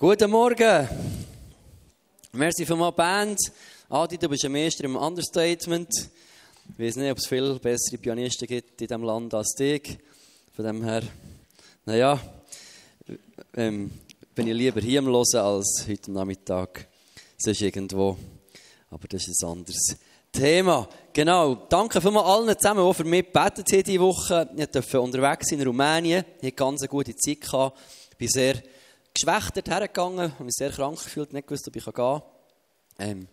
Guten Morgen. Merci für meine Band. Adi, du bist ein Meister im Understatement. Ich weiß nicht, ob es viel bessere Pianisten gibt in diesem Land als dich. Von dem her, naja, ähm, bin ich lieber hier am Hören als heute Nachmittag. Sonst irgendwo. Aber das ist ein anderes Thema. Genau. Danke vielmals allen zusammen, die für mich gebetet haben diese Woche. Ich durfte unterwegs in Rumänien. Ich hatte ganz eine gute Zeit. Ich bin sehr geschwächt hergegangen, habe mich sehr krank gefühlt, nicht gewusst, ob ich gehen kann. Ähm,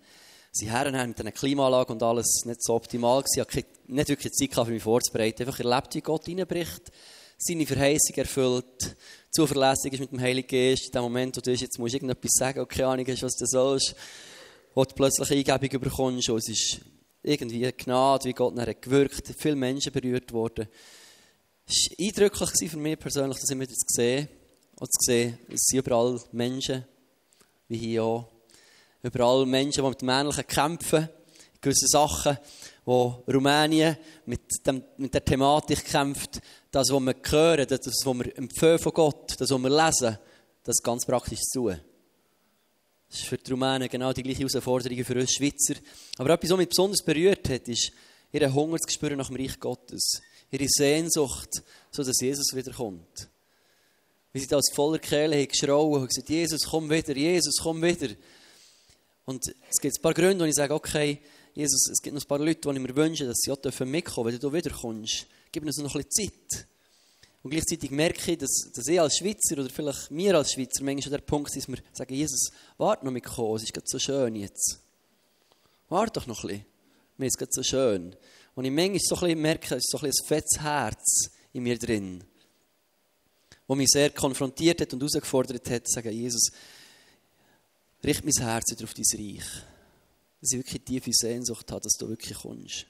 sie Herren mit einer Klimaanlage und alles nicht so optimal gewesen. Ich hatte nicht wirklich Zeit gehabt, mich vorzubereiten. Einfach erlebt, wie Gott reinbricht, seine Verheißung erfüllt, zuverlässig ist mit dem Heiligen Geist. In dem Moment, wo du jetzt musst irgendetwas sagen, und keine Ahnung hast, was du sollst, wo du plötzlich Eingebung bekommst. Und es ist irgendwie eine Gnade, wie Gott dann gewirkt viele Menschen berührt worden. Es war eindrücklich für mich persönlich, das immer zu sehen. Und zu sehen, es sind überall Menschen, wie hier auch. Überall Menschen, die mit dem Männlichen kämpfen, in gewissen Sachen, wo Rumänien mit, dem, mit der Thematik kämpft, das, was wir hören, das, was wir empfehlen von Gott, das, was wir lesen, das ganz praktisch zu tun. Das ist für die Rumänen genau die gleiche Herausforderung für uns Schweizer. Aber etwas, was mich besonders berührt hat, ist ihr spüren nach dem Reich Gottes. Ihre Sehnsucht, so dass Jesus wiederkommt. Wie sie da aus voller Kehle haben geschrauen und gesagt, Jesus, komm wieder, Jesus, komm wieder. Und es gibt ein paar Gründe, wo ich sage, okay, Jesus, es gibt noch ein paar Leute, die ich mir wünsche, dass sie auch mitkommen dürfen, wenn du wiederkommst. Gib uns noch ein bisschen Zeit. Und gleichzeitig merke ich, dass, dass ich als Schweizer oder vielleicht wir als Schweizer manchmal der Punkt ist, dass wir sagen, Jesus, warte noch mit kommen, es ist gerade so schön jetzt. Warte doch noch ein bisschen. Mir ist gerade so schön. Und ich manchmal so ein bisschen merke, es ist so ein, bisschen ein fettes Herz in mir drin wo mich sehr konfrontiert hat und herausgefordert hat, sagen, Jesus, richte mein Herz wieder auf dein Reich. Dass ich wirklich tiefe Sehnsucht habe, dass du wirklich kommst.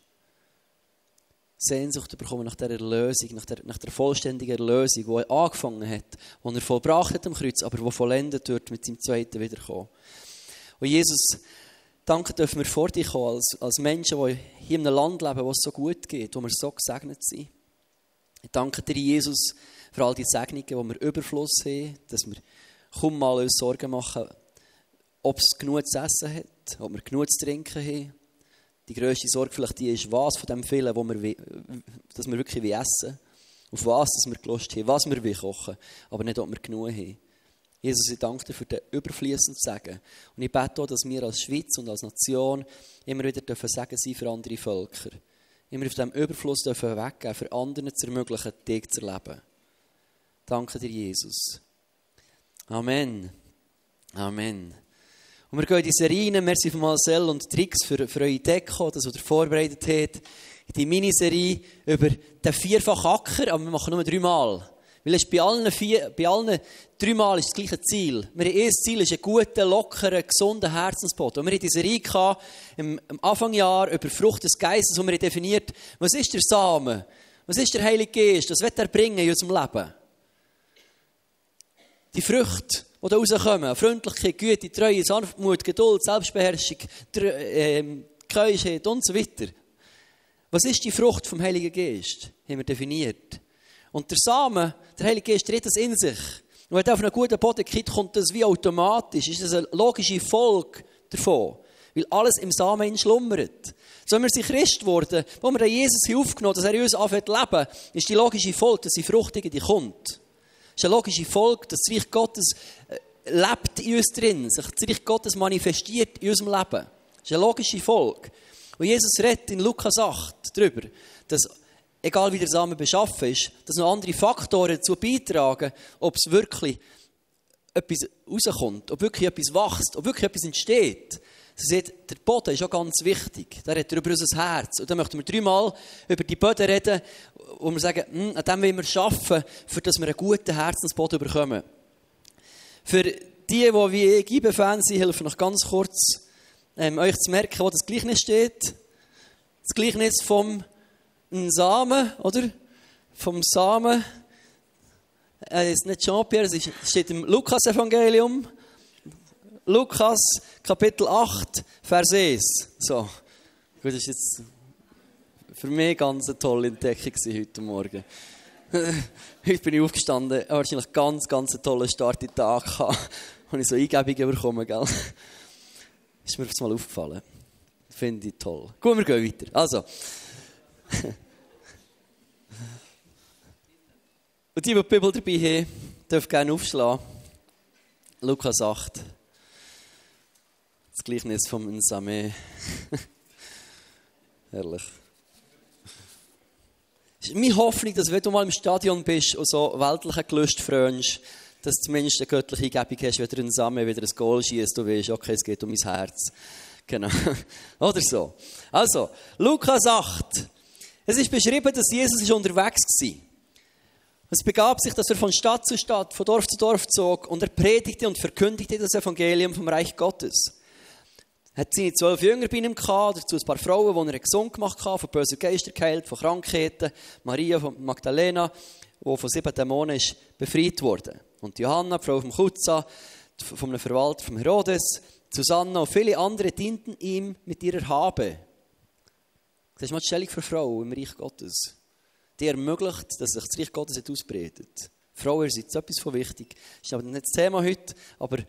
Sehnsucht bekommen nach der Erlösung, nach der, nach der vollständigen Erlösung, die er angefangen hat, die er vollbracht hat am Kreuz, aber die vollendet wird mit seinem zweiten Wiederkommen. Und Jesus, danke dürfen wir vor dir kommen, als, als Menschen, die hier in einem Land leben, wo es so gut geht, wo wir so gesegnet sind. Ich danke dir, Jesus, für all die Segnungen, die wir Überfluss haben, dass wir kaum mal uns Sorgen machen, ob es genug zu essen hat, ob wir genug zu trinken haben. Die grösste Sorge vielleicht die ist, was von dem vielen, wo wir, dass wir wirklich essen auf was dass wir Lust haben, was wir kochen aber nicht, ob wir genug haben. Jesus, ich danke dir für den überfließenden Segen. Und ich bete auch, dass wir als Schweiz und als Nation immer wieder dürfen Segen sein für andere Völker. Immer auf diesem Überfluss dürfen weggeben, für andere zu ermöglichen, dich zu erleben. Danke dir, Jesus. Amen. Amen. Und wir gehen in die Serie rein. Merci von Marcel und Tricks für, für eure Deko, das, was ihr vorbereitet habt. Die Miniserie über den vierfachen Acker, aber wir machen nur dreimal. Weil es bei allen, vier, bei allen dreimal ist das gleiche Ziel. Wir haben erstes Ziel ist ein guter, lockerer, gesunder Herzensboden. Und wir hatten diese Serie gehabt, im, im Anfangsjahr über Frucht des Geistes, wo wir definiert, was ist der Samen? Was ist der Heilige Geist? Was wird er bringen in unserem Leben? Die Früchte, die da rauskommen, Freundlichkeit, Güte, Treue, Sanftmut, Geduld, Selbstbeherrschung, ähm, Keuschheit und so weiter. Was ist die Frucht vom Heiligen Geist? Haben wir definiert. Und der Samen, der Heilige Geist, trägt das in sich. Und wenn er auf einen guten Boden geht, kommt das wie automatisch. Ist das eine logische Folge davon. Weil alles im Samen schlummert. So wir sind Christ geworden, wo wir Jesus aufgenommen haben, dass er in uns anfängt zu leben, ist die logische Folge, dass die Frucht die kommt. Ist eine logische Folge, dass das Reich Gottes äh, lebt in uns drin, sich das Reich Gottes manifestiert in unserem Leben. Das ist eine logische Folge. Und Jesus redet in Lukas 8 darüber, dass, egal wie der Samen beschaffen ist, dass noch andere Faktoren dazu beitragen, ob es wirklich etwas rauskommt, ob wirklich etwas wächst, ob wirklich etwas entsteht. Sie sieht, der Boden ist auch ganz wichtig. Da redet er über unser Herz. Und dann möchten wir dreimal über die Böden reden, wo wir sagen, hm, an dem wollen wir arbeiten, für dass wir einen guten Herzensboden bekommen. Für die, die wie ich IBE-Fans sind, helfe noch ganz kurz, ähm, euch zu merken, wo das Gleichnis steht. Das Gleichnis vom Samen, oder? Vom Samen. Es ist nicht Jean-Pierre, es steht im Lukas-Evangelium. Lukas Kapitel 8, Vers 1. So. Gut, das ist jetzt für mich ganz eine tolle Entdeckung heute Morgen. Heute bin ich aufgestanden, habe wahrscheinlich ganz, ganz tollen Start in den Tag gehabt. Habe ich so Eingebungen bekommen, gell? Ist mir das mal aufgefallen. Finde ich toll. Gut, wir gehen weiter. Also. Und die, die die Bibel dabei haben, dürfen gerne aufschlagen. Lukas 8. Das Gleichnis vom Insame. Herrlich. Meine Hoffnung, dass wenn du mal im Stadion bist und so weltliche Gelüste frönst, dass du zumindest eine göttliche Gebung hast, wenn du einen Samen wieder ein Goal schießt, du weißt, okay, es geht um mein Herz. Genau. Oder so. Also, Lukas 8. Es ist beschrieben, dass Jesus unterwegs war. Es begab sich, dass er von Stadt zu Stadt, von Dorf zu Dorf zog und er predigte und verkündigte das Evangelium vom Reich Gottes. Hat seine zwölf Jünger bei ihm gehabt, dazu ein paar Frauen, die er gesund gemacht hat, von bösen Geistern geheilt, von Krankheiten. Maria von Magdalena, die von sieben Dämonen ist befreit wurde. Und Johanna, die Frau vom Kutza, von einem Verwalter von Herodes, Susanna und viele andere dienten ihm mit ihrer Habe. Das ist mal die Stellung für Frauen im Reich Gottes. Die ermöglicht, dass sich das Reich Gottes ausbreitet. Frauen sind etwas von wichtig. Das ist aber nicht das Thema heute, aber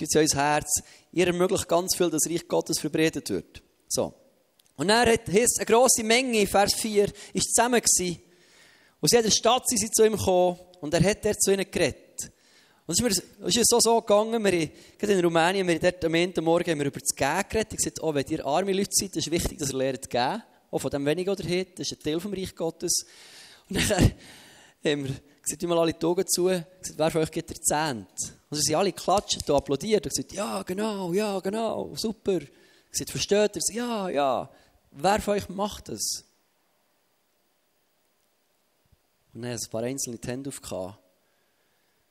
Fühlt euch Herz. Ihr ermöglicht ganz viel, dass das Reich Gottes verbreitet wird. So. Und dann hat es eine grosse Menge, Vers 4, ist zusammen gewesen. Aus jeder Stadt sind sie zu ihm gekommen und er hat dort zu ihnen geredet. Und es ist, mir, so, so gegangen, wir haben, in Rumänien, wir haben dort am Ende Morgen haben wir über das Gehen geredet. Ich gesagt, oh, wenn ihr arme Leute seid, ist es wichtig, dass ihr lernt gehen. Auch von dem weniger oder habt, das ist ein Teil vom Reich Gottes. Und dann haben wir gesagt, mal alle die Augen zu, gesagt, wer von euch gibt der Zehnt? Und sie sind alle geklatscht und applaudiert und gesagt, ja, genau, ja, genau, super. Gesagt, versteht ihr es? Ja, ja. Wer von euch macht das? Und dann haben ein paar einzelne die Hände aufgehauen.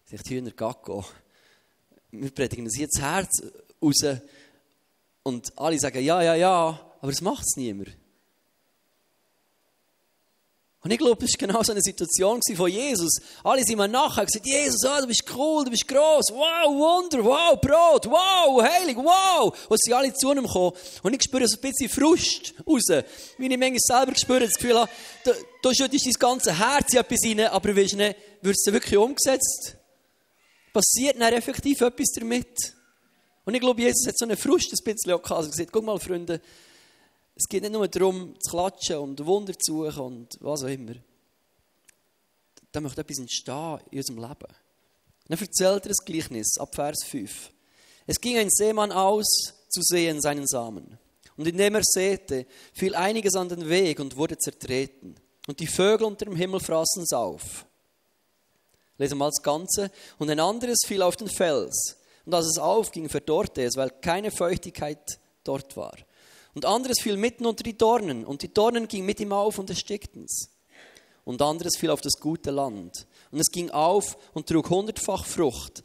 Sagt, Hühner, Gacko. Wir predigen das jetzt Herz raus. Und alle sagen, ja, ja, ja, aber es macht es niemand. Und ich glaube, das war genau so eine Situation von Jesus. Alle sind mir nachher gesagt, Jesus, oh, du bist cool, du bist gross, wow, Wunder, wow, Brot, wow, heilig, wow. Und sie alle zu ihm gekommen. Und ich spüre so ein bisschen Frust raus. Ich manchmal selber spüre, das Gefühl da, da schüttest dein ganze Herz in etwas rein, aber weißt nicht, wird es wirklich umgesetzt? Passiert dann effektiv etwas damit? Und ich glaube, Jesus hat so einen Frust ein bisschen auch gehabt. Hat gesagt, guck mal, Freunde, es geht nicht nur darum, zu klatschen und Wunder zu suchen und was auch immer. Da möchte etwas entstehen in unserem Leben. Dann erzählt er das Gleichnis ab Vers 5. Es ging ein Seemann aus, zu sehen seinen Samen. Und indem er säte, fiel einiges an den Weg und wurde zertreten. Und die Vögel unter dem Himmel fraßen es auf. Lesen wir mal das Ganze. Und ein anderes fiel auf den Fels. Und als es aufging, verdorrte es, weil keine Feuchtigkeit dort war. Und anderes fiel mitten unter die Dornen, und die Dornen gingen mit ihm auf und erstickten es. Und anderes fiel auf das gute Land. Und es ging auf und trug hundertfach Frucht.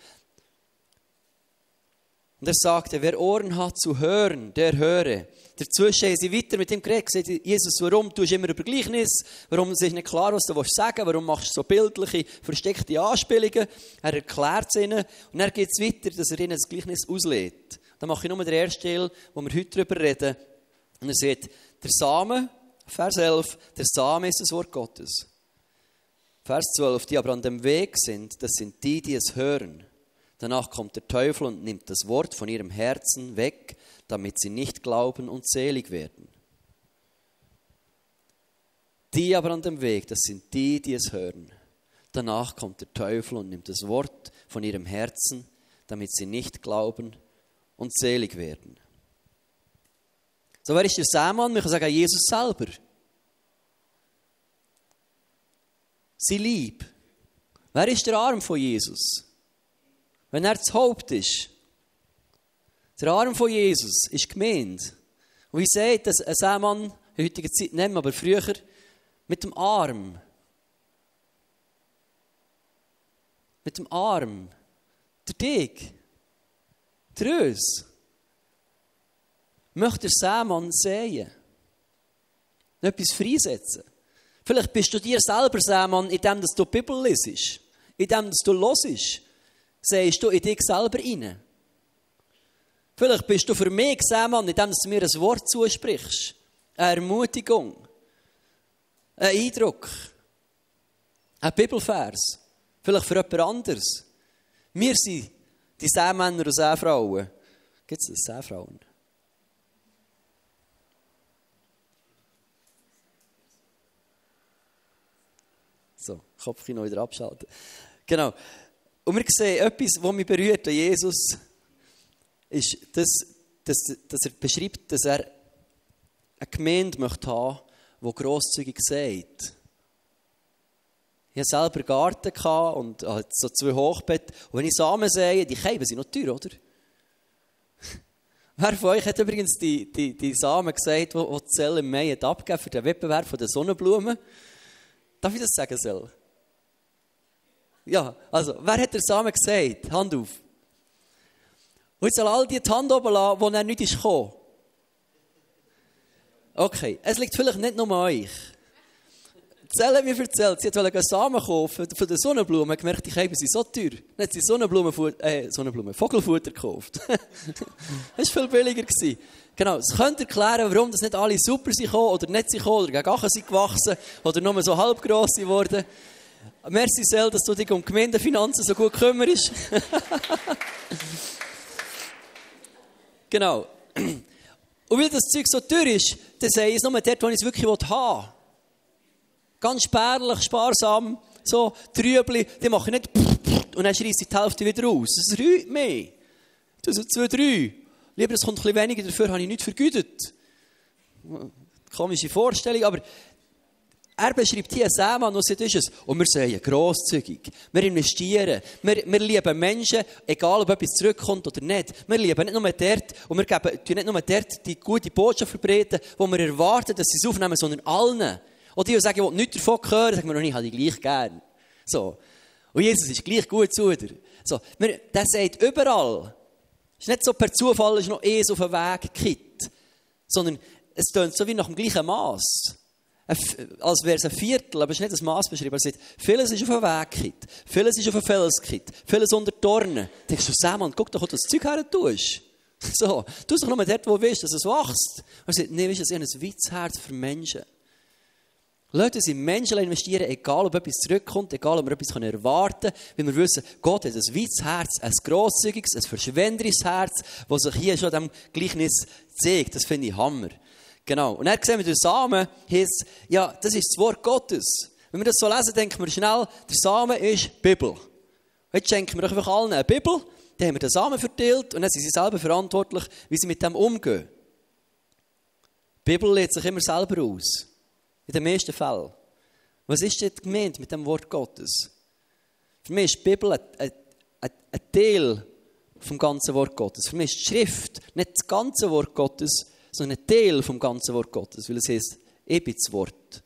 Und er sagte, wer Ohren hat zu hören, der höre. Dazwischen haben sie weiter mit ihm geredet, gesagt, Jesus, warum tust du immer über Gleichnis? Warum ist nicht klar, was du sagen willst? Warum machst du so bildliche, versteckte Anspielungen? Er erklärt es ihnen und dann geht es weiter, dass er ihnen das Gleichnis auslädt. Dann mache ich nur den ersten Teil, wo wir heute darüber reden. Und er sagt, der Samen, Vers 11, der Samen ist das Wort Gottes. Vers 12, die aber an dem Weg sind, das sind die, die es hören. Danach kommt der Teufel und nimmt das Wort von ihrem Herzen weg, damit sie nicht glauben und selig werden. Die aber an dem Weg, das sind die, die es hören. Danach kommt der Teufel und nimmt das Wort von ihrem Herzen, damit sie nicht glauben und selig werden. So, wer ist der Sämann? Wir können sagen, Jesus selber. Sein Lieb. Wer ist der Arm von Jesus? Wenn er das Haupt ist. Der Arm von Jesus ist gemeint. Und wie sagt das ein Sämann in heutiger Zeit nehmen, aber früher mit dem Arm. Mit dem Arm. Der Dig. Der Rös möchte Sämann sehen. Etwas freisetzen. Vielleicht bist du dir selber Sämann, indem du die Bibel lesest. Indem du hörst. Sehst du in dich selber rein. Vielleicht bist du für mich Sämann, indem du mir ein Wort zusprichst. Eine Ermutigung. Ein Eindruck. Ein Bibelvers. Vielleicht für jemand anderes. Wir sind die Seemänner und Seefrauen. Gibt es? Seefrauen? So, Kopfkino wieder abschalten. Genau. Und wir sehen etwas, was mich berührt an Jesus, ist, dass, dass, dass er beschreibt, dass er eine Gemeinde möchte haben, die grosszügig sagt. Ich hatte selber einen Garten und so zwei Hochbetten. Und wenn ich Samen sehe, die Käben sind noch teuer, oder? Wer von euch hat übrigens die, die, die Samen gesagt, die, die Zell im Mai abgegeben für den Wettbewerb der Sonnenblumen? Darf ich das sagen, Sel? Ja, also, wer hat der Samen gesagt? Hand auf. Und jetzt soll all die, die Hand oben lassen, wo er nicht ist gekommen. Okay, es liegt vielleicht nicht nur an euch. Zelle mir erzählt, sie wollte Samen kaufen von der Sonnenblume, gemerkt, die Käben sind so teuer. Dann hat sie Sonnenblumenfutter, äh, Sonnenblumen, Vogelfutter gekauft. das war viel billiger. Gewesen. Genau, es könnte erklären, warum das nicht alle super sind oder nicht sind oder gegen Achen sind gewachsen oder nur so halb gross geworden. Merci, Sel, dass du dich um Gemeindefinanzen so gut kümmerst. genau. Und weil das Zeug so teuer ist, dann sage ich es nur dort, wo ich es wirklich haben will. Ganz spärlich, sparsam, so Trübli, die machen nicht und dann schreisse ich die Hälfte wieder raus. Es räut mehr. Das sind zwei, drei. Lieber, es kommt ein bisschen weniger, dafür habe ich nichts vergütet. Komische Vorstellung, aber er beschreibt hier Seemann, was ist es? Und wir sagen grosszügig. Wir investieren. Wir, wir lieben Menschen, egal ob etwas zurückkommt oder nicht. Wir lieben nicht nur dort, und wir geben nicht nur dort die gute Botschaft verbreiten, wo wir erwarten, dass sie es aufnehmen, sondern allen. Und die, die sagen, ich nichts davon hören, sagen wir noch nicht, ich habe die gleich gern. So. Und Jesus ist gleich gut zu dir. So. Der sagt überall. Es ist nicht so per Zufall, dass noch eins auf den Weg gekippt. Sondern es tönt so wie nach dem gleichen Maß als wäre es ein Viertel, aber es ist nicht das Maß beschrieben. Er sagt, vieles ist auf den Weg gekippt, vieles ist auf den Fels gekippt, vieles unter Dornen. Dann denkst du, Samuel, guck doch, wo du das Zeug her tust. So, tu es doch nur dort, wo du willst, dass es wächst. Und er sagt, nee, weißt du, ich habe ein weites Herz für Menschen. Leute uns in Menschen investieren, egal ob etwas zurückkommt, egal ob wir etwas erwarten können, weil wir wissen, Gott hat ein weites Herz, ein grosszügiges, ein verschwenderisches Herz, das sich hier schon diesem Gleichnis zeigt. Das finde ich Hammer. Genau. Und dann sehen wir, der Samen heißt, ja, das ist das Wort Gottes. Wenn wir das so lesen, denken wir schnell, der Samen ist Bibel. Jetzt schenken wir einfach allen eine Bibel, dann haben wir den Samen verteilt und dann sind sie selber verantwortlich, wie sie mit dem umgehen. Die Bibel lädt sich immer selber aus. In den meisten Fällen. Was ist denn gemeint mit dem Wort Gottes? Für mich ist die Bibel ein, ein, ein Teil vom ganzen Wort Gottes. Für mich ist die Schrift nicht das ganze Wort Gottes, sondern ein Teil vom ganzen Wort Gottes. Weil es heißt, ich bin das Wort.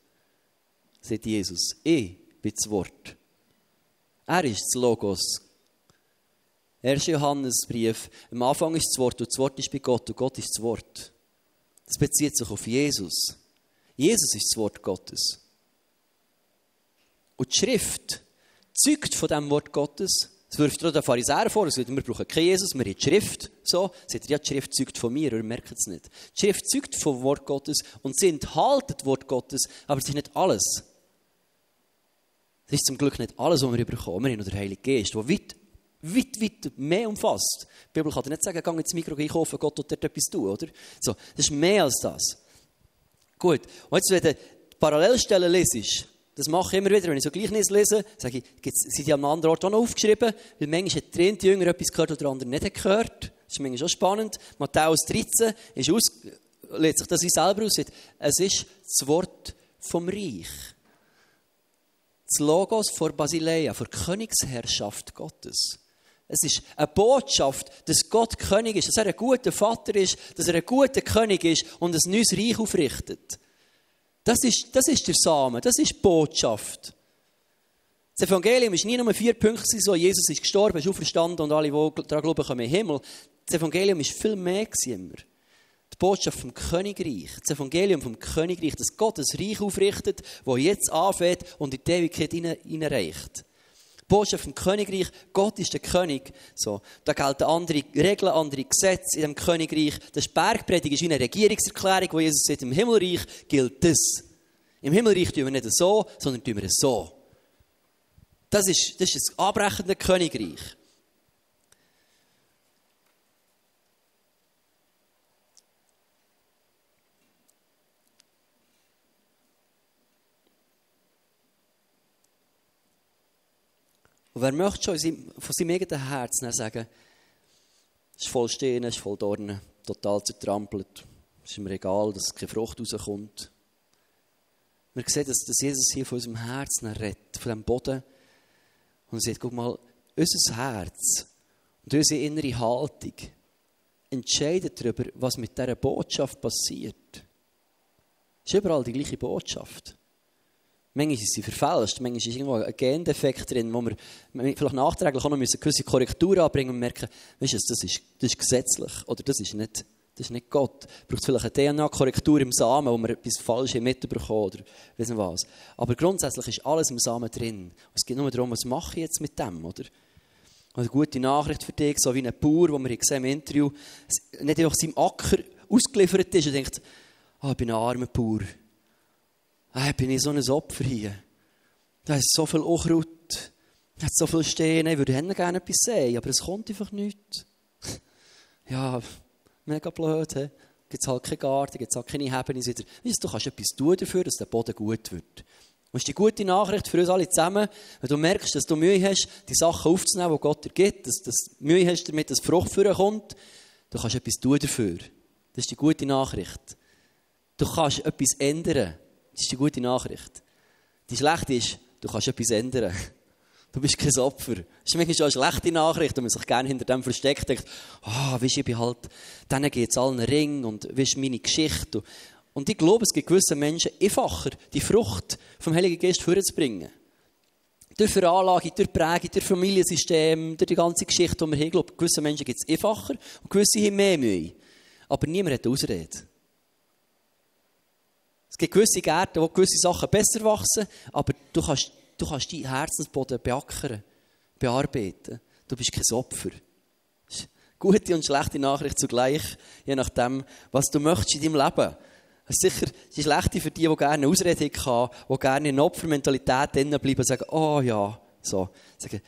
Sagt Jesus. Ich bin das Wort. Er ist das Logos. 1. Johannesbrief. Am Anfang ist das Wort und das Wort ist bei Gott und Gott ist das Wort. Das bezieht sich auf Jesus. Jesus ist das Wort Gottes. Und die Schrift zeugt von dem Wort Gottes es wirft auch den Pharisäer vor, sagt, wir brauchen keinen Jesus, wir haben die Schrift. So, sagt er, ja, die Schrift zeugt von mir, ihr merkt es nicht. Die Schrift zeugt vom Wort Gottes und sie enthalten das Wort Gottes, aber es ist nicht alles. Es ist zum Glück nicht alles, was wir bekommen. Haben noch den Heiligen Geist, der weit, weit, weit mehr umfasst. Die Bibel kann dir nicht sagen, geh ins Mikro einkaufen, Gott wird dort etwas tun, oder? So, das ist mehr als das. Gut, und jetzt, wenn du die Parallelstellen lesest, das mache ich immer wieder, wenn ich so Gleichnis lese, sage ich, sind die am anderen Ort auch noch aufgeschrieben? Weil manchmal hat der Jünger etwas gehört, oder der andere nicht gehört. Das ist manchmal auch spannend. Matthäus 13 ist aus, lädt sich das selber aus. Es ist das Wort vom Reich. Das Logos vor Basileia, vor Königsherrschaft Gottes. Es ist eine Botschaft, dass Gott König ist, dass er ein guter Vater ist, dass er ein guter König ist und ein neues Reich aufrichtet. Das ist, das ist der Samen, das ist die Botschaft. Das Evangelium ist nie nur vier Punkte, so Jesus ist gestorben, ist auferstanden und alle, die daran glauben, kommen in den Himmel. Das Evangelium ist viel mehr immer. Die Botschaft vom Königreich, das Evangelium vom Königreich, dass Gott ein Reich aufrichtet, das jetzt anfängt und in die Ewigkeit hineinreicht. Botschaft vom Königreich, Gott ist der König. So, da gelten andere Regeln, andere Gesetze in dem Königreich. Das Bergpredigt ist wie eine Regierungserklärung, wo Jesus sagt, im Himmelreich gilt das. Im Himmelreich tun wir nicht so, sondern tun wir so. Das ist, das ist das abbrechende Königreich. Und wer möchte schon von seinem eigenen Herzen sagen, es ist voll Steine, es ist voll Dornen, total zertrampelt. Es ist ihm egal, dass keine Frucht rauskommt. Wir sehen, dass, dass Jesus hier von unserem Herzen redet, von dem Boden. Und er sagt, guck mal, unser Herz und unsere innere Haltung entscheiden darüber, was mit dieser Botschaft passiert. Es ist überall die gleiche Botschaft. Manchmal ist sie verfälscht, manchmal ist irgendwo ein Gendefekt drin, wo wir vielleicht nachträglich auch noch eine gewisse Korrektur anbringen und merken, weißt du, das ist, das ist gesetzlich oder das ist nicht, das ist nicht Gott. Braucht vielleicht eine DNA-Korrektur im Samen, wo wir etwas Falsches mitbekommen oder nicht was. Aber grundsätzlich ist alles im Samen drin. Es geht nur darum, was mache ich jetzt mit dem, oder? eine gute Nachricht für dich, so wie ein Bauer, den wir im Interview, nicht einfach seinem Acker ausgeliefert ist und denkt, ah, ich bin ein armer Bauer ah, bin ich so ein Opfer hier. Da ist so viel Unkraut, da hat so viel Stehen, ich würde gerne etwas sehen, aber es kommt einfach nichts. ja, mega blöd, he? gibt es halt keinen Garten, gibt halt keine Hebene. Weißt, du kannst etwas tun dafür, dass der Boden gut wird. Das ist die gute Nachricht für uns alle zusammen, wenn du merkst, dass du Mühe hast, die Sachen aufzunehmen, die Gott dir gibt, dass du Mühe hast damit, dass Frucht für kommt, du kannst etwas tun dafür. Das ist die gute Nachricht. Du kannst etwas ändern. Das ist die gute Nachricht. Die schlechte ist, du kannst etwas ändern. Du bist kein Opfer. Das ist manchmal auch eine schlechte Nachricht, wenn man sich gerne hinter dem versteckt denkt, ah, oh, weißt ich bin halt, denen geht es allen Ring und weißt meine Geschichte. Und ich glaube, es gibt gewisse Menschen einfacher, die Frucht vom Heiligen Geist vorzubringen. Durch Veranlagung, durch Prägung, durch Familiensystem, durch die ganze Geschichte, die wir haben, glaube gewisse Menschen gibt es einfacher und gewisse haben mehr Mühe. Aber niemand hat Ausrede. Es gibt gewisse Gärten, wo gewisse Sachen besser wachsen, aber du kannst, du kannst deinen Herzensboden beackern, bearbeiten. Du bist kein Opfer. Gute und schlechte Nachricht zugleich, je nachdem, was du möchtest in deinem Leben. Das ist sicher die schlechte für die, die gerne Ausrede haben, die gerne in Opfermentalität drinnen bleiben und sagen, oh ja, so. Sagen,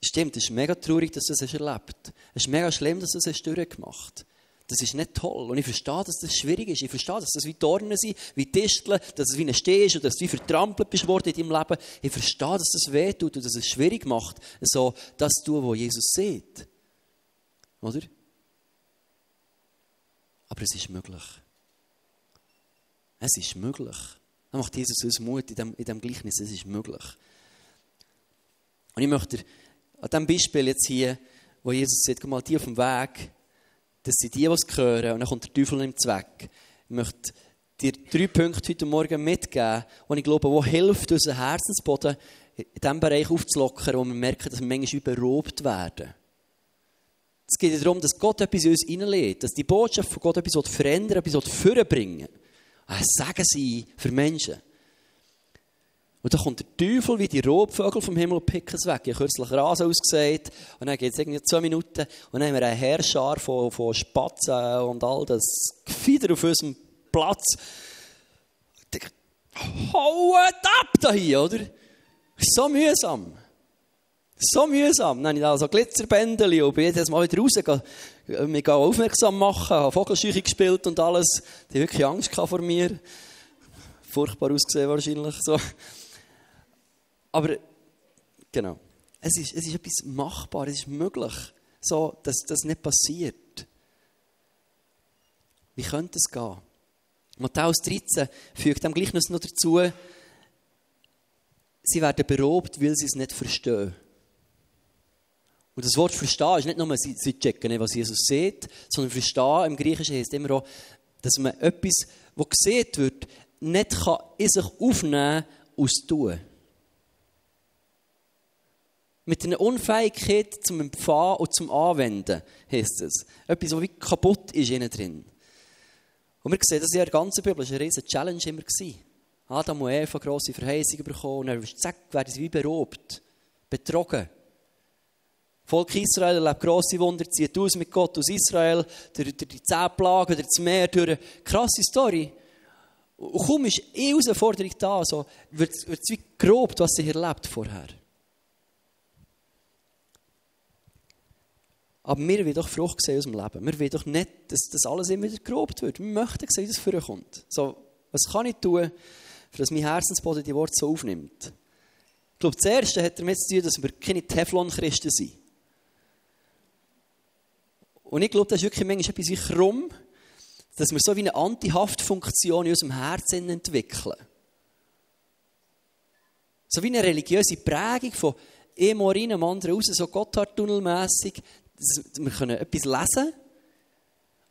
stimmt, es ist mega traurig, dass du das erlebt hast. Es ist mega schlimm, dass du das durchgemacht hast. Das ist nicht toll. Und ich verstehe, dass das schwierig ist. Ich verstehe, dass das wie Dornen sind, wie Disteln, dass es wie ein Steh ist oder dass du wie vertrampelt bist worden in deinem Leben. Ich verstehe, dass das weh tut und dass es schwierig macht, so das zu tun, was Jesus sieht. Oder? Aber es ist möglich. Es ist möglich. Da macht Jesus uns Mut in diesem, in diesem Gleichnis. Es ist möglich. Und ich möchte an diesem Beispiel jetzt hier, wo Jesus sagt, guck mal, die auf dem Weg, das sind die, die es hören, und dann kommt der Teufel nicht weg. Ich möchte dir drei Punkte heute Morgen mitgeben, die ich glaube, die hilft, unseren Herzensboden in diesem Bereich aufzulockern, wo wir merken, dass wir manchmal überrobt werden. Es geht darum, dass Gott etwas in uns hineinlegt, dass die Botschaft von Gott etwas verändern, etwas vorbringen Ein Sagen sie für Menschen. Und dann kommt der Teufel wie die Robvögel vom Himmel und pickt es weg. Ich habe kürzlich Rasen ausgesät und dann geht es irgendwie zwei Minuten und dann haben wir eine Herrschar von, von Spatzen und all das Gefieder auf unserem Platz. Haut ab da hier, oder? So mühsam. So mühsam. Dann habe ich da so Glitzerbändchen und bin jedes Mal wieder raus, mich aufmerksam machen, habe Vogelscheuche gespielt und alles. Die wirklich Angst vor mir. Furchtbar ausgesehen wahrscheinlich. So. Aber, genau. Es ist, es ist etwas machbar, es ist möglich, so, dass das nicht passiert. Wie könnte es gehen? Matthäus 13 fügt dem Gleichnis noch dazu, sie werden berobt, weil sie es nicht verstehen. Und das Wort verstehen ist nicht nur, sie, sie checken was Jesus sieht, sondern verstehen im Griechischen heißt immer auch, dass man etwas, was gesehen wird, nicht kann in sich aufnehmen kann, aus tun mit einer Unfähigkeit zum Empfangen und zum Anwenden, heisst es. Etwas, was wie kaputt ist innen drin. Und wir sehen, das in der ganzen Bibel war eine riesige Challenge immer. Adam und Eva grosse Verheißungen bekommen, und dann zack, werden sie wie berobt, betrogen. Volk Israel erlebt grosse Wunder, zieht aus mit Gott aus Israel, durch, durch die zehn Plagen, durch das Meer, durch eine krasse Story. Und kaum ist eine Herausforderung da, so, wird es wie gerobt, was sie erlebt vorher. Aber wir wollen doch Frucht sehen aus dem Leben. Wir wollen doch nicht, dass das alles immer wieder gerobt wird. Wir möchten sehen, wie das vorkommt. So, was kann ich tun, dass mein Herzensboden die Worte so aufnimmt? Ich glaube, das Erste hat damit zu tun, dass wir keine Teflon-Christen sind. Und ich glaube, das ist wirklich manchmal etwas wie krumm, dass wir so wie eine Antihaftfunktion in unserem Herzen entwickeln. So wie eine religiöse Prägung von einem Ohr rein, am anderen raus, so Gotthardtunnelmässig. Wir können etwas lesen,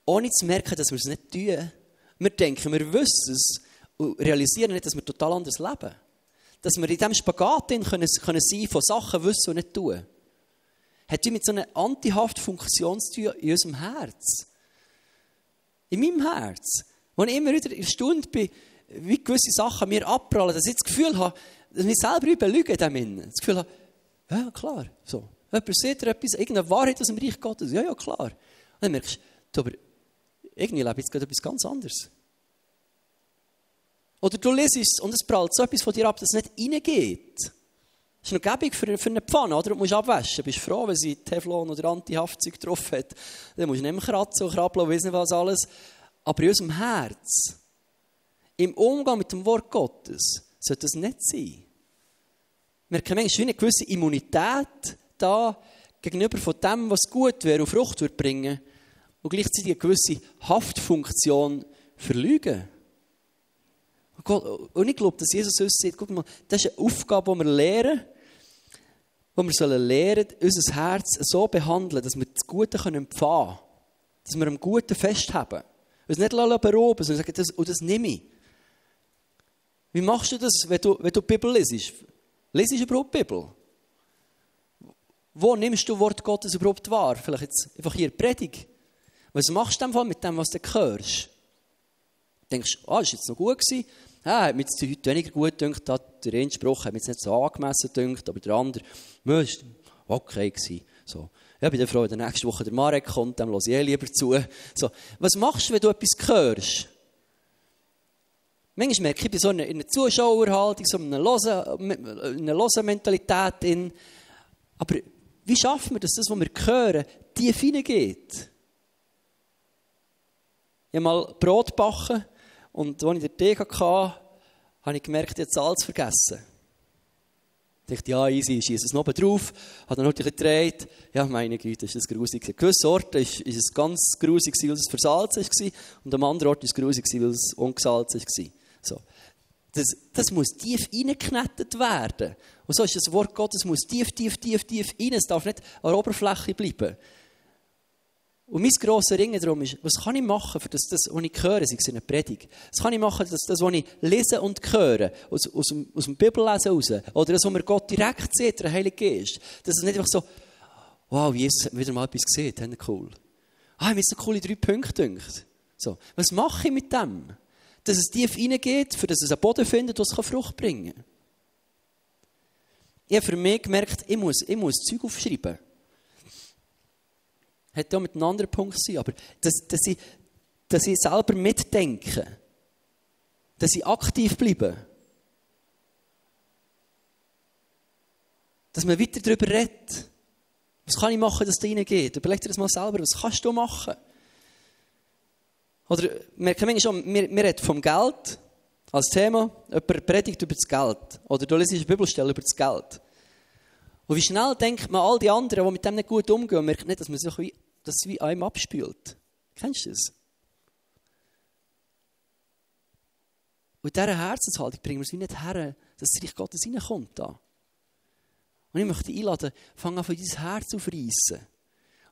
ohne zu merken, dass wir es nicht tun. Wir denken, wir wissen es und realisieren nicht, dass wir total anders leben. Dass wir in diesem Spagat können, können sein, von Sachen wissen und nicht tun. Hat mit so einer Antihaftfunktion zu tun in unserem Herz. In meinem Herz. Wo ich immer wieder erstaunt bin, wie gewisse Sachen mir abprallen, dass ich das Gefühl habe, dass ich mich selber überlüge in dem Das Gefühl habe, ja, klar. So. Jemand sieht etwas, irgendeine Wahrheit aus dem Reich Gottes. Ja, ja, klar. Und dann merkst du, aber irgendwie lebe ich jetzt etwas ganz anderes. Oder du liest es und es prallt so etwas von dir ab, dass es nicht reingeht. Das ist noch gäbig für, für eine Pfanne, oder? Du musst abwaschen. Du bist froh, wenn sie Teflon oder Antihaftzug drauf hat. Dann musst du nicht mehr kratzen und krabbeln und wissen was alles. Aber in unserem Herz, im Umgang mit dem Wort Gottes, sollte das nicht sein. Wir manchmal eine gewisse Immunität da gegenüber von dem, was gut wäre und Frucht würde bringen und gleichzeitig eine gewisse Haftfunktion verlügen. Und ich glaube, dass Jesus uns sagt, guck mal, das ist eine Aufgabe, die wir lernen, wo wir sollen lernen, unser Herz so behandeln, dass wir das Gute empfangen können. Dass wir am Guten festhaben. Und es nicht berauben, sondern sagen, das, das nehme ich. Wie machst du das, wenn du, wenn du die Bibel lesest? Lesest du überhaupt die Bibel? Wo nimmst du Wort Gottes überhaupt wahr? Vielleicht jetzt einfach hier Predigt. Was machst du denn mit dem, was du hörst? Denkst du, ah, ist jetzt noch gut gewesen? Ja, hat mir jetzt heute weniger gut gedacht, der eine Spruch hat mir jetzt nicht so angemessen gedacht, aber der andere, war okay gewesen. So. Ja, bin froh, wenn der nächste Woche der Marek kommt, dann höre ich eh lieber zu. So. Was machst du, wenn du etwas hörst? Manchmal merke ich, bin so in einer Zuschauerhaltung, so in einer losen Mentalität. In. Aber wie schaffen wir das, das, was wir hören, tief hineingeht? Ich habe mal Brot backen und als ich den Tee hatte, habe ich gemerkt, ich habe Salz vergessen. Ich dachte, ja, easy, schieße es noch drauf, habe dann natürlich gedreht. Ja, meine Güte, ist das grusig. An gewissen Orten ist es ganz grusig, weil es versalzen war, und am anderen Ort ist es grusig, weil es ungesalzen war. So. Das, das muss tief reingeknettet werden. Und so ist das Wort Gottes, muss tief, tief, tief, tief rein. Es darf nicht an der Oberfläche bleiben. Und mein grosser Ringen darum ist, was kann ich machen, für das, das was ich höre, sei es in einer Predigt? Was kann ich machen, dass das, was ich lese und höre, aus, aus, dem, aus dem Bibellesen raus, oder das, was mir Gott direkt sieht, der Heilige Geist, dass es nicht einfach so, wow, Jesus hat wieder mal etwas gesehen, cool. Ah, habe jetzt noch coole drei Punkte. So, was mache ich mit dem? Dass es tief reingeht, für dass es einen Boden findet, was Frucht bringen kann. Ich habe für mich gemerkt, ich muss, ich muss Zeug aufschreiben. Hat ja mit einem anderen Punkt zu aber dass, dass, ich, dass ich selber mitdenke. Dass ich aktiv bleibe. Dass man weiter darüber redet. Was kann ich machen, dass es da reingeht? Überleg dir das mal selber. Was kannst du machen? Oder merken manchmal schon, wir, wir reden vom Geld als Thema. Jemand predigt über das Geld. Oder du liest eine Bibelstelle über das Geld. Und wie schnell denkt man, all die anderen, die mit dem nicht gut umgehen, merken nicht, dass man sich wie, das wie einem abspült. Kennst du das? Und dieser Herzenshaltung bringen wir es wie nicht her, dass das Reich Gottes reinkommt. Da. Und ich möchte dich einladen, fang an, dein Herz aufreißen.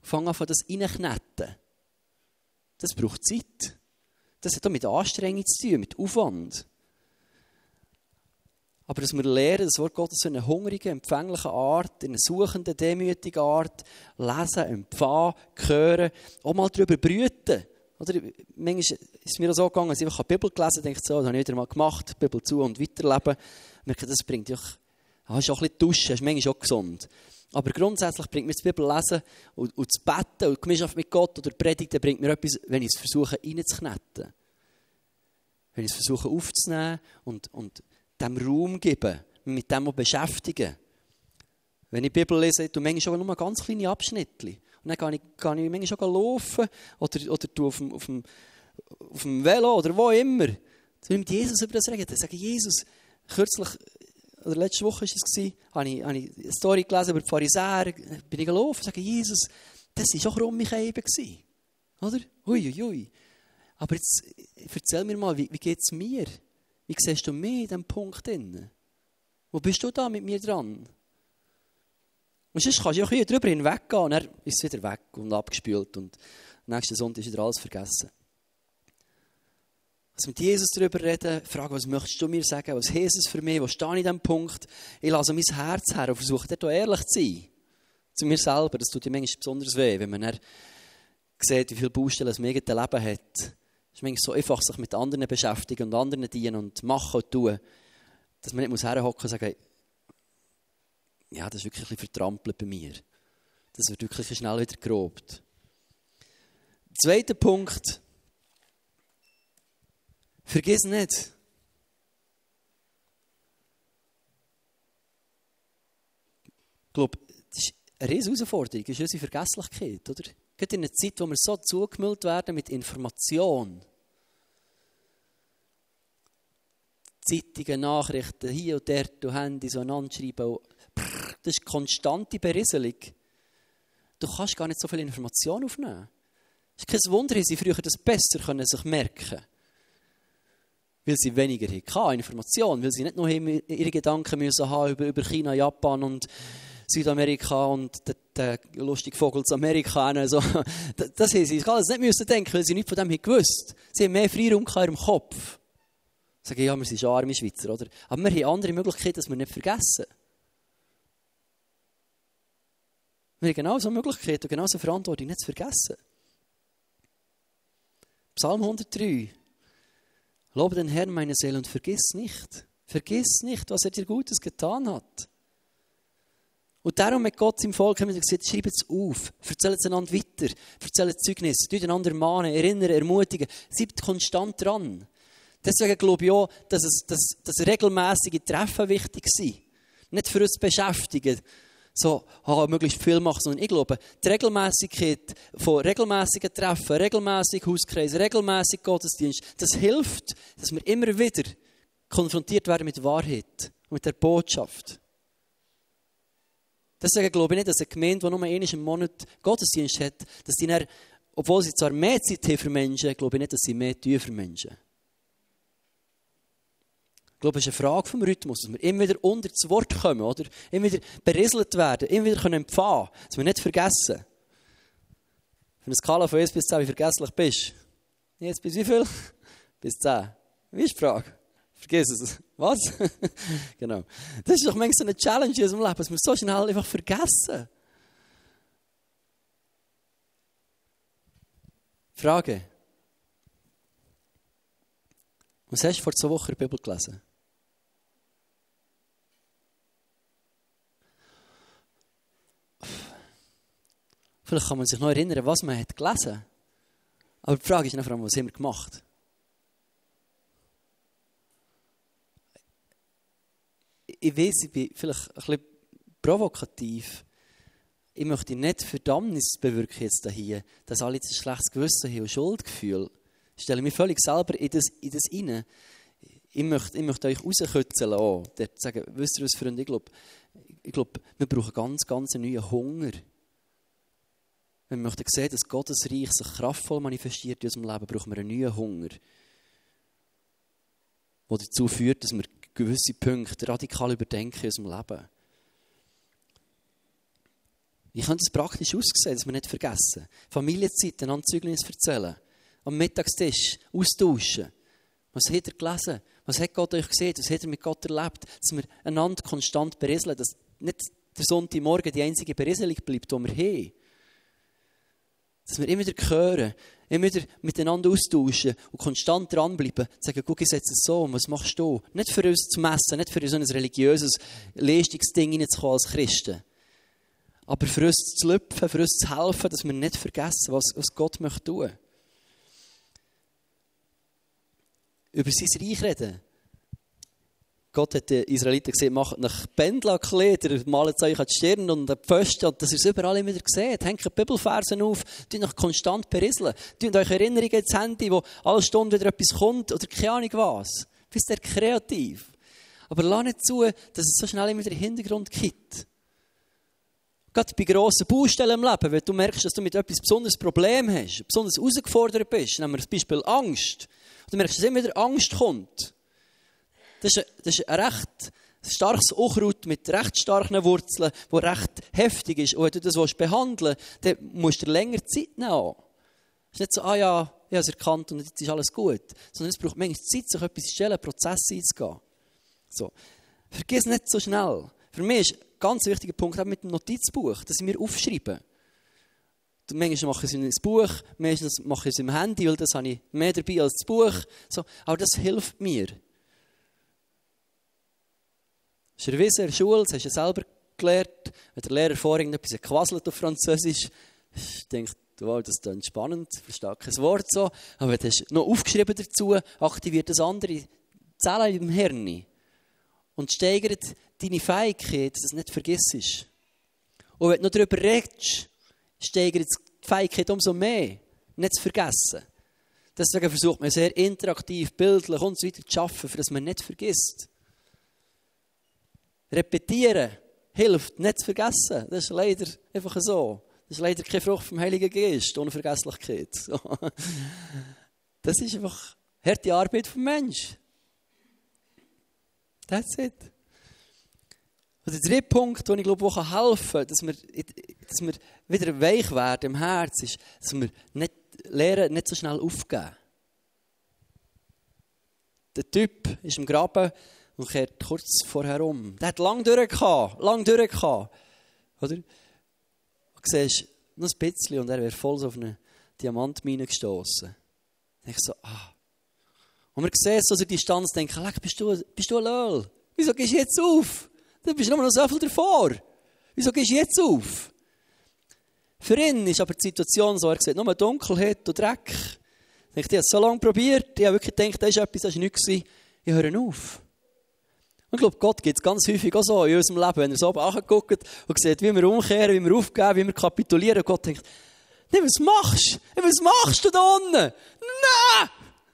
Fang an, das reinknetten. Das braucht Zeit. Das hat auch mit Anstrengung zu tun, mit Aufwand. Aber dass wir lernen, das Wort Gottes in einer hungrigen, empfänglichen Art, in einer suchenden, demütigen Art, lesen, empfangen, hören, auch mal darüber brüten. Oder manchmal ist es mir so gegangen, dass ich die Bibel gelesen habe, so, das habe ich wieder mal gemacht, die Bibel zu und weiterleben. Ich merke, das bringt dich, ah, ist auch ein bisschen duschen, ist manchmal auch gesund. Aber grundsätzlich bringt mir die Bibel lesen und, und das Betten und die Gemeinschaft mit Gott oder Predigten bringt mir etwas, wenn ich es versuche reinzuknetten. Wenn ich es versuche aufzunehmen und, und dem Raum geben, mit dem beschäftigen. Wenn ich die Bibel lese, du manchmal schon nur ganz kleine Abschnitte. Und dann gehe ich, gehe ich manchmal schon laufen oder, oder auf dem, auf, dem, auf dem Velo oder wo immer. Dann will mit Jesus über das reden. Dann sage ich, Jesus, kürzlich, oder letzte Woche war es, habe ich, habe ich eine Story gelesen über die Pharisäer, bin ich gelaufen, sage Jesus, das war schon krumme Käbe. Oder? Ui, ui, ui. Aber jetzt erzähl mir mal, wie, wie geht es mir? Wie siehst du mich in diesem Punkt? Drin? Wo bist du da mit mir dran? Und sonst kannst du auch hier drüber hinweggehen und dann ist es wieder weg und abgespült und nächsten Sonntag ist wieder alles vergessen. Also mit Jesus darüber reden, fragen, was möchtest du mir sagen, was heißt es für mich, wo stehe ich in diesem Punkt? Ich lasse mein Herz her und versuche dort ehrlich zu sein. Zu mir selber, das tut dir manchmal besonders weh, wenn man dann sieht, wie viele Baustellen das eigene Leben hat. Es ist manchmal so einfach, sich mit anderen beschäftigen und anderen dienen und machen und tun, dass man nicht herhocken und sagen, ja, das ist wirklich ein vertrampelt bei mir. Das wird wirklich schnell wieder gerobt. Zweiter Punkt. Vergiss nicht. Ich glaube, das ist eine riesige Herausforderung, das ist unsere Vergesslichkeit, oder? Gerade in einer Zeit, wo wir so zugemüllt werden mit Information. Zeitungen, Nachrichten, hier und dort, und Handys, so anschreiben. Das ist konstante Berieselung. Du kannst gar nicht so viel Information aufnehmen. Es ist kein Wunder, dass sie früher das besser können sich merken können weil sie weniger hatten, Information, weil sie nicht nur ihre Gedanken müssen haben über, über China, Japan und Südamerika und den, den lustigen Vogel zu Amerika. Also, das, das haben sie alles nicht müssen denken, weil sie nicht von dem haben gewusst. Sie haben mehr Freiraum in ihrem Kopf. Sagen, ja, wir sind arme Schweizer, oder? Aber wir haben andere Möglichkeiten, dass wir nicht vergessen. Wir haben genauso Möglichkeiten und genauso Verantwortung, nicht zu vergessen. Psalm 103. Lobe den Herrn, meine Seele, und vergiss nicht, vergiss nicht, was er dir Gutes getan hat. Und darum hat Gott im Volk gesagt, schreibt es auf, erzählt es einander weiter, erzählt Zeugnis, tut einander mahnen, erinnern, ermutigen, seid konstant dran. Deswegen glaube ich auch, dass, es, dass, dass regelmäßige Treffen wichtig sind. Nicht für uns beschäftigen, so oh, möglichst viel machen, sondern ich glaube, die Regelmäßigkeit von regelmäßigen Treffen, regelmäßig Hauskreise, regelmäßig Gottesdienst, das hilft, dass wir immer wieder konfrontiert werden mit Wahrheit mit der Botschaft. Deswegen glaube ich nicht, dass eine Gemeinde, die nur einmal im Monat Gottesdienst hat, dass die dann, obwohl sie zwar mehr Zeit haben für Menschen, glaube ich nicht, dass sie mehr tun für Menschen. Ich glaube, es ist eine Frage vom Rhythmus, dass wir immer wieder unter das Wort kommen, oder? Immer wieder berieselt werden, immer wieder empfangen können, dass wir nicht vergessen. Für eine Skala von 1 bis 10, wie vergesslich bist du? Jetzt bis wie viel? Bis 10. Wie ist die Frage? Vergiss es. Was? genau. Das ist doch manchmal so eine Challenge in unserem Leben, dass wir so schnell einfach vergessen. Frage. Was hast du vor zwei Wochen in der Bibel gelesen? Vielleicht kann man sich noch erinnern, was man hat gelesen Aber die Frage ist noch vor allem, was haben wir gemacht? Ich weiß, ich bin vielleicht ein bisschen provokativ. Ich möchte nicht Verdammnis bewirken jetzt hier, dass alle ein schlechtes Gewissen haben und Schuldgefühl. Ich stelle mich völlig selber in das, in das rein. Ich möchte, ich möchte euch rauskützeln auch. Sagen, wisst ihr was, Freunde, ich glaube, ich glaube, wir brauchen ganz, ganz einen neuen Hunger. Wenn wir möchten sehen, dass Gottes Reich sich kraftvoll manifestiert in unserem Leben, brauchen wir einen neuen Hunger, der dazu führt, dass wir gewisse Punkte radikal überdenken in unserem Leben. Wie könnte es praktisch aussehen, dass wir nicht vergessen? Familienzeit, einander Zeugnis erzählen. Am Mittagstisch austauschen. Was hat er gelesen? Was hat Gott euch gesehen? Was hat er mit Gott erlebt? Dass wir einander konstant berieseln, dass nicht der Sonntagmorgen die einzige Berieselung bleibt, die wir haben. Dass wir immer wieder hören, immer wieder miteinander austauschen und konstant dranbleiben. Sagen, guck, ich setze es so und was machst du? Nicht für uns zu messen, nicht für so ein religiöses Leistungsding hineinzukommen als Christen. Aber für uns zu lüpfen, für uns zu helfen, dass wir nicht vergessen, was, was Gott möchte tun. Über sein Reich reden. Gott hat den Israeliten gesagt, macht nach Pendlerkleider, malt euch an die Stirn und an die Pfosten, dass ihr es überall immer seht. Hängt Bibelfersen auf, tut euch konstant berieseln. Tut euch Erinnerungen ins Handy, wo alle Stunden wieder etwas kommt oder keine Ahnung was. Bist ihr kreativ. Aber lass nicht zu, dass es so schnell immer den Hintergrund kippt. Gerade bei grossen Baustellen im Leben, wenn du merkst, dass du mit etwas besonderes Problem hast, besonders herausgefordert bist, nehmen wir das Beispiel Angst. Und du merkst, dass immer wieder Angst kommt. Das ist, ein, das ist ein recht starkes Unkraut mit recht starken Wurzeln, das recht heftig ist. Und wenn du das behandeln willst, dann musst du länger Zeit nehmen. Es ist nicht so, ah ja, ich habe es erkannt und jetzt ist alles gut. Sondern es braucht manchmal Zeit, sich etwas zu stellen, einen Prozess einzugehen. So. Vergiss nicht so schnell. Für mich ist ein ganz wichtiger Punkt auch mit dem Notizbuch, dass ich mir aufschreibe. Manchmal mache ich es in ein Buch, meistens mache ich es im Handy, weil das habe ich mehr dabei als das Buch. So, aber das hilft mir. Das ist erwiesen in der Schule, das hast du selber gelernt. Wenn der Lehrer vorhin etwas quasselt auf Französisch, denkt wow, das ist spannend, verstehe kein Wort so. Aber du hast noch aufgeschrieben dazu, aktiviert das andere Zellen im Hirn und steigert deine Fähigkeit, dass du es nicht vergisst. Und wenn du noch darüber redest, steigert die Fähigkeit umso mehr, nicht zu vergessen. Deswegen versucht man sehr interaktiv, bildlich und so weiter zu arbeiten, für dass man nicht vergisst. Repetieren hilft, nicht zu vergessen. Das ist leider einfach so. Das ist leider keine Frucht vom Heiligen Geist, Unvergesslichkeit. Das ist einfach harte Arbeit vom Mensch. That's it. Und der dritte Punkt, den ich glaube, auch helfen kann, dass wir, dass wir wieder weich werden im Herz, ist, dass wir nicht lernen, nicht so schnell aufgeben. Der Typ ist im Graben und kehrt kurz vorher um. Der hat lang durchgehauen, lang durchgehauen. Oder? Und du siehst noch ein bisschen und er wäre voll auf eine Diamantmine gestoßen. Ich so, ah. Und wir sehen so aus der Distanz denken, bist du, bist du ein Löl? Wieso gehst du jetzt auf? Du bist nur noch so viel davor. Wieso gehst du jetzt auf? Für ihn ist aber die Situation so, er sieht nur Dunkelheit und Dreck. Ich habe es so lange probiert, ich habe wirklich gedacht, das ist etwas, das war nichts. Ich höre auf. Ich glaube, Gott gibt es ganz häufig auch so in unserem Leben, wenn er so anguckt und sieht, wie wir umkehren, wie wir aufgeben, wie wir kapitulieren. Gott denkt, nee, was machst du? Was machst du da unten? Nein,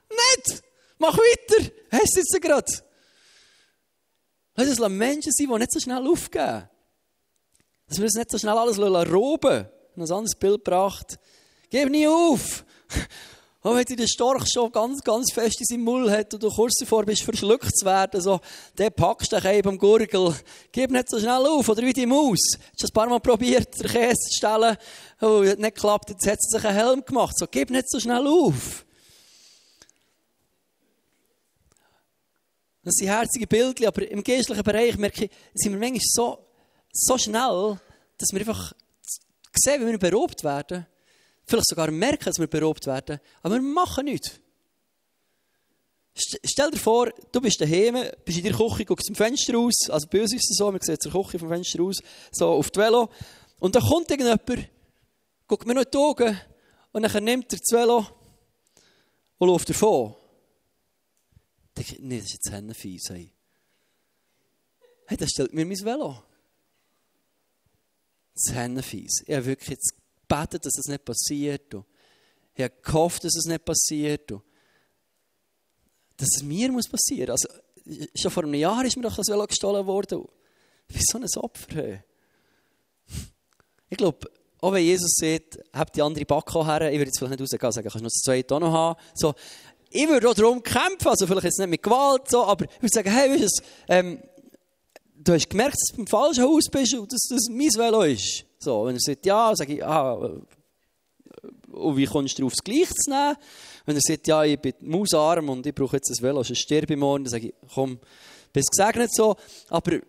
nicht. Mach weiter. Hast du jetzt gerade? Lass es Menschen sein, die nicht so schnell aufgeben. Dass wir uns nicht so schnell alles roben. Ich habe ein anderes Bild gebracht. Gib nie auf. Und wenn der Storch schon ganz, ganz fest in seinem Mull hat und du kurz davor bist, verschluckt zu werden, so, der packst dich eben am Gurgel. Gib nicht so schnell auf. Oder wie die Maus. Hast du ein paar Mal probiert, den Käse zu stellen. Oh, hat nicht geklappt. Jetzt hat sie sich einen Helm gemacht. So, gib nicht so schnell auf. Das sind herzige Bildchen, aber im geistlichen Bereich merke ich, sind wir manchmal so, so schnell, dass wir einfach sehen, wie wir berobt werden. Vielleicht sogar merken, dass wir berobt werden, aber wir machen nichts. Stell dir vor, du bist daheim, bist in der Küche, guckst zum Fenster raus, also bei uns ist es so, man sieht zur Küche vom Fenster raus, so auf die Velo, und dann kommt irgendjemand, guckt mir noch in die Augen, und dann nimmt er das Velo und läuft davon. Ich denke, nee, das ist jetzt Hennenfies, hey. Hey, das stellt mir mein Velo. Das ist Hennenfies. Ich habe wirklich jetzt gebetet, dass das nicht passiert. Und ich habe gehofft, dass es nicht passiert. Und dass es mir muss passieren muss. Also, schon vor einem Jahr ist mir doch das Velo gestohlen worden. Wie so ein Opfer. Ich glaube, auch wenn Jesus sagt, habt die andere Backe her, ich würde jetzt vielleicht nicht rausgehen und sagen, kannst du noch das zweite auch noch haben. So, ich würde auch darum kämpfen, also vielleicht jetzt nicht mit Gewalt, so, aber ich würde sagen, hey, weißt du, ähm, du hast gemerkt, dass du im falschen Haus bist und dass das mein Velo ist. So, wenn er sagt, ja, sage ich, ah, und wie kommst du darauf, das Gleiche zu nehmen? Wenn er sagt, ja, ich bin mausarm und ich brauche jetzt ein Velo, sonst sterbe ich morgen, dann sage ich, komm, bist gesegnet so, aber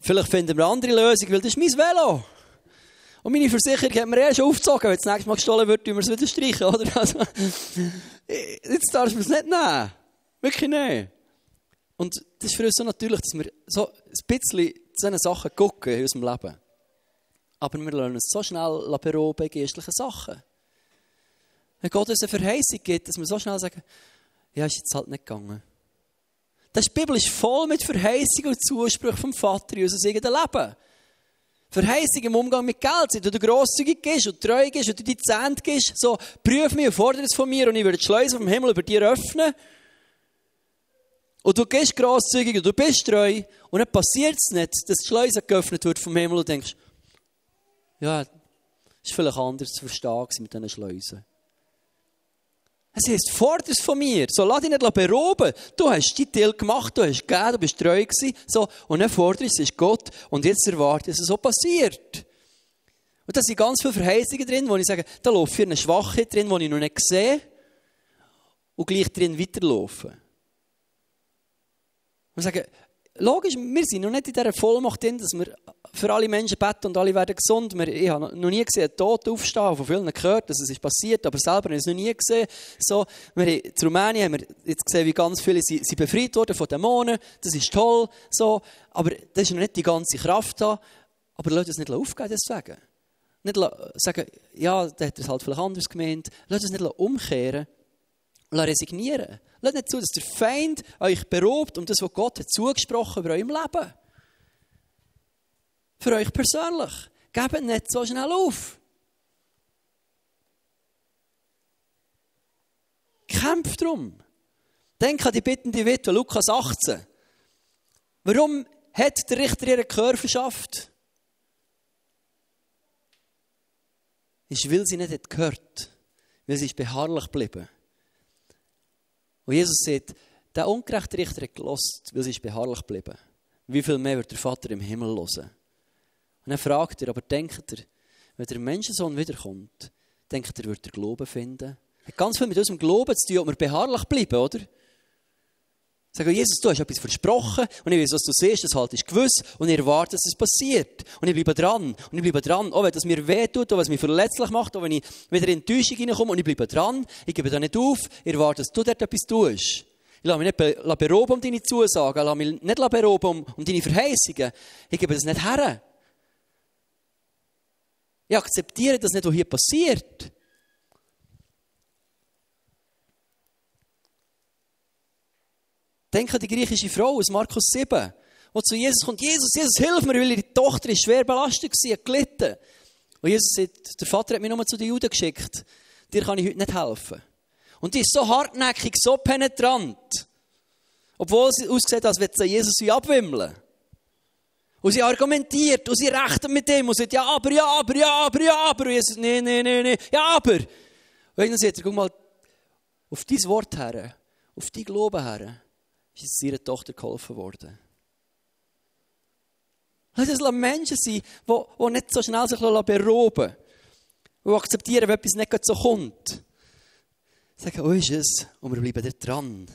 vielleicht finden wir eine andere Lösung, weil das ist mein Velo. Und meine Versicherung hat mir erst aufgezogen, wenn das nächste Mal gestohlen wird, tun wir es wieder streichen, oder? Also, jetzt darfst du es nicht nehmen. Wirklich nicht. Und das ist für uns so natürlich, dass wir so ein bisschen zu diesen Sachen gucken in unserem Leben. Aber wir lernen uns so schnell beroben in geistlichen Sachen. Wenn Gott uns eine Verheißung gibt, dass wir so schnell sagen, ja, ist jetzt halt nicht gegangen. Das die Bibel ist voll mit Verheißungen und Zusprüchen vom Vater in unser eigenes Leben. Verheißung im Umgang mit Geld, wenn du grosszügig bist und treu bist und du die Zehnt gibst, so, prüf mich und fordere es von mir und ich würde die Schleuse vom Himmel über dir öffnen. Und du gehst grosszügig und du bist treu und dann passiert es nicht, dass die Schleuse geöffnet wird vom Himmel und du denkst, ja, ist vielleicht anders zu verstehen mit diesen Schleusen. Es heißt, fordere es von mir. So, lass dich nicht beroben. Du hast deinen Teil gemacht, du hast gegeben, du bist treu gewesen. So, und dann fordere es, ist Gott. Und jetzt erwarte dass es so passiert. Und da sind ganz viele Verheißungen drin, wo ich sage, da läuft für eine Schwachheit drin, die ich noch nicht sehe. Und gleich drin weiterlaufen. Und sagen, logisch, wir sind noch nicht in dieser Vollmacht drin, dass wir für alle Menschen beten und alle werden gesund. Ich habe noch nie gesehen, Toten aufstehen, von vielen gehört, dass es ist passiert, aber selber habe ich es noch nie gesehen. So, wir haben, in Rumänien haben wir jetzt gesehen, wie ganz viele sind, sind befreit worden von Dämonen. Das ist toll, so. Aber das ist noch nicht die ganze Kraft da. Aber Leute es nicht aufgeben, deswegen. Nicht sagen, ja, der hat es halt vielleicht anders gemeint. Lass es nicht umkehren. Lass resignieren. Lasst nicht zu, dass der Feind euch berobt um das, was Gott hat zugesprochen über eurem Leben. Für euch persönlich. Gebt nicht so schnell auf. Kämpft drum. Denk an die bittende Witwe, Lukas 18. Warum hat der Richter ihre Gehör verschafft? Ist, weil sie nicht gehört hat. Weil sie ist beharrlich geblieben. Und Jesus sagt, der ungerechte Richter hat gelost, weil sie ist beharrlich geblieben. Wie viel mehr wird der Vater im Himmel hören? Und dann fragt er, aber denkt er, wenn der Menschensohn wiederkommt, denkt er, wird er Glauben finden? Hat ganz viel mit unserem Glauben zu tun, ob wir beharrlich bleiben, oder? Sagen, Jesus, du hast etwas versprochen und ich weiß, was du siehst, das halt ist gewiss und ich erwarte, dass es passiert. Und ich bleibe dran und ich bleibe dran, auch wenn es mir wehtut, auch wenn es mich verletzlich macht, auch wenn ich wieder in Enttäuschung hineinkomme und ich bleibe dran, ich gebe da nicht auf, ich erwarte, dass du dort etwas tust. Ich lasse mich nicht beroben um deine Zusagen, ich lasse mich nicht beroben um, um deine Verheißungen. Ich gebe das nicht her. Ich akzeptiere das nicht, was hier passiert. Denk an die griechische Frau aus Markus 7, die zu Jesus kommt. Jesus, Jesus, hilf mir, weil ihre Tochter ist schwer belastet war, gelitten. Und Jesus sagt, der Vater hat mich nur zu den Juden geschickt. Dir kann ich heute nicht helfen. Und die ist so hartnäckig, so penetrant. Obwohl sie aussieht, als würde sie Jesus wie abwimmeln. Und sie argumentiert und sie rechnet mit dem und sagt, ja, aber, ja, aber, ja, aber, ja, aber. Und Jesus, nee, nee, nee, nee, ja, aber. Und dann sagt er, guck mal, auf dein Wort her, auf dein Glauben her, ist es ihrer Tochter geholfen worden. Lass es Menschen sein, die, nicht so schnell sich beroben lassen, die akzeptieren, wenn etwas nicht so kommt. Sagen, wo ist es? Und wir bleiben da dran.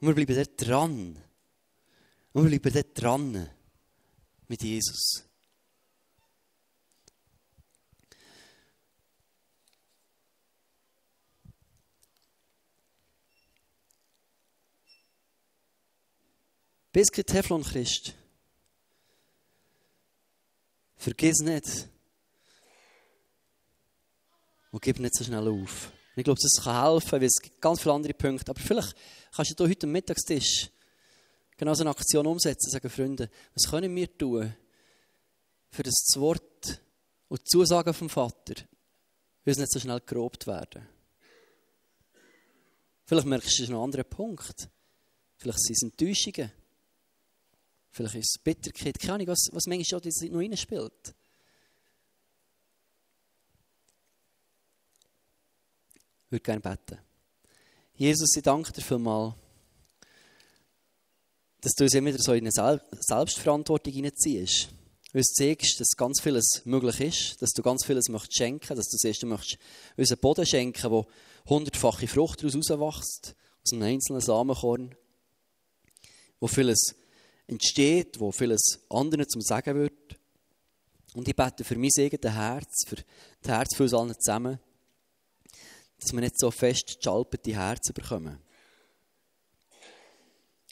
Und wir bleiben da dran. Und wir bleiben da dran mit Jesus. Bist kein Teflon-Christ. Vergiss nicht. Und gib nicht so schnell auf. Ich glaube, das kann helfen, weil es gibt ganz viele andere Punkte. Aber vielleicht kannst du heute am Mittagstisch genau so eine Aktion umsetzen sagen, Freunde, was können wir tun, für das Wort und die Zusagen vom Vater, es nicht so schnell gerobt werden. Vielleicht merkst du noch einen anderen Punkt. Vielleicht sind es Enttäuschungen. Vielleicht ist es Bitterkeit. Keine Ahnung, was, was manchmal schon noch reinspielt. Ich würde gerne beten. Jesus, ich danke dir vielmals, dass du uns immer wieder so in eine Selbstverantwortung hineinziehst. Uns zeigst, dass ganz vieles möglich ist, dass du ganz vieles möchtest schenken, dass du siehst, du möchtest uns einen Boden schenken, wo hundertfache Frucht daraus herauswächst, aus einem einzelnen Samenkorn, wo vieles entsteht, wo vieles anderen zum Sagen wird. Und ich bete für mein eigenes Herz, für das Herz von uns allen zusammen, dass wir nicht so fest geschalpete Herzen bekommen.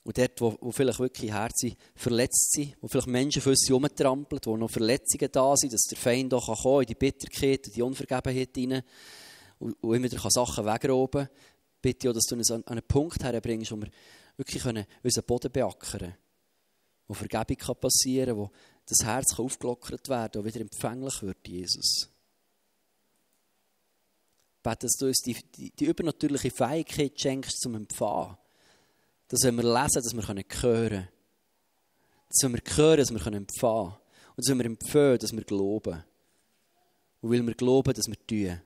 Und dort, wo, wo vielleicht wirklich Herzen verletzt sind, wo vielleicht Menschen für uns herumtrampeln, wo noch Verletzungen da sind, dass der Feind auch kommen in die Bitterkeit, in die Unvergebenheit hinein und, und immer wieder Sachen wegroben kann. bitte auch, dass du uns an einen Punkt herbringst, wo wir wirklich unseren Boden beackern können. Wo Vergebung passieren kann, wo das Herz aufgelockert werden kann, wo wieder empfänglich wird, Jesus. Ich bete, dass du uns die, die, die übernatürliche Fähigkeit schenkst zum Empfangen. Dass wenn wir lesen, dass wir hören können. Dass wir hören, dass wir empfangen können. Und dass wenn wir empfehlen, dass wir glauben. Und weil wir glauben, dass wir tun.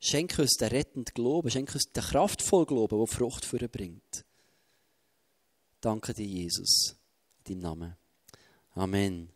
Schenke uns den rettenden Glauben, schenke uns den kraftvollen Glauben, der Frucht für bringt. Danke dir, Jesus, deinem Namen. Amen.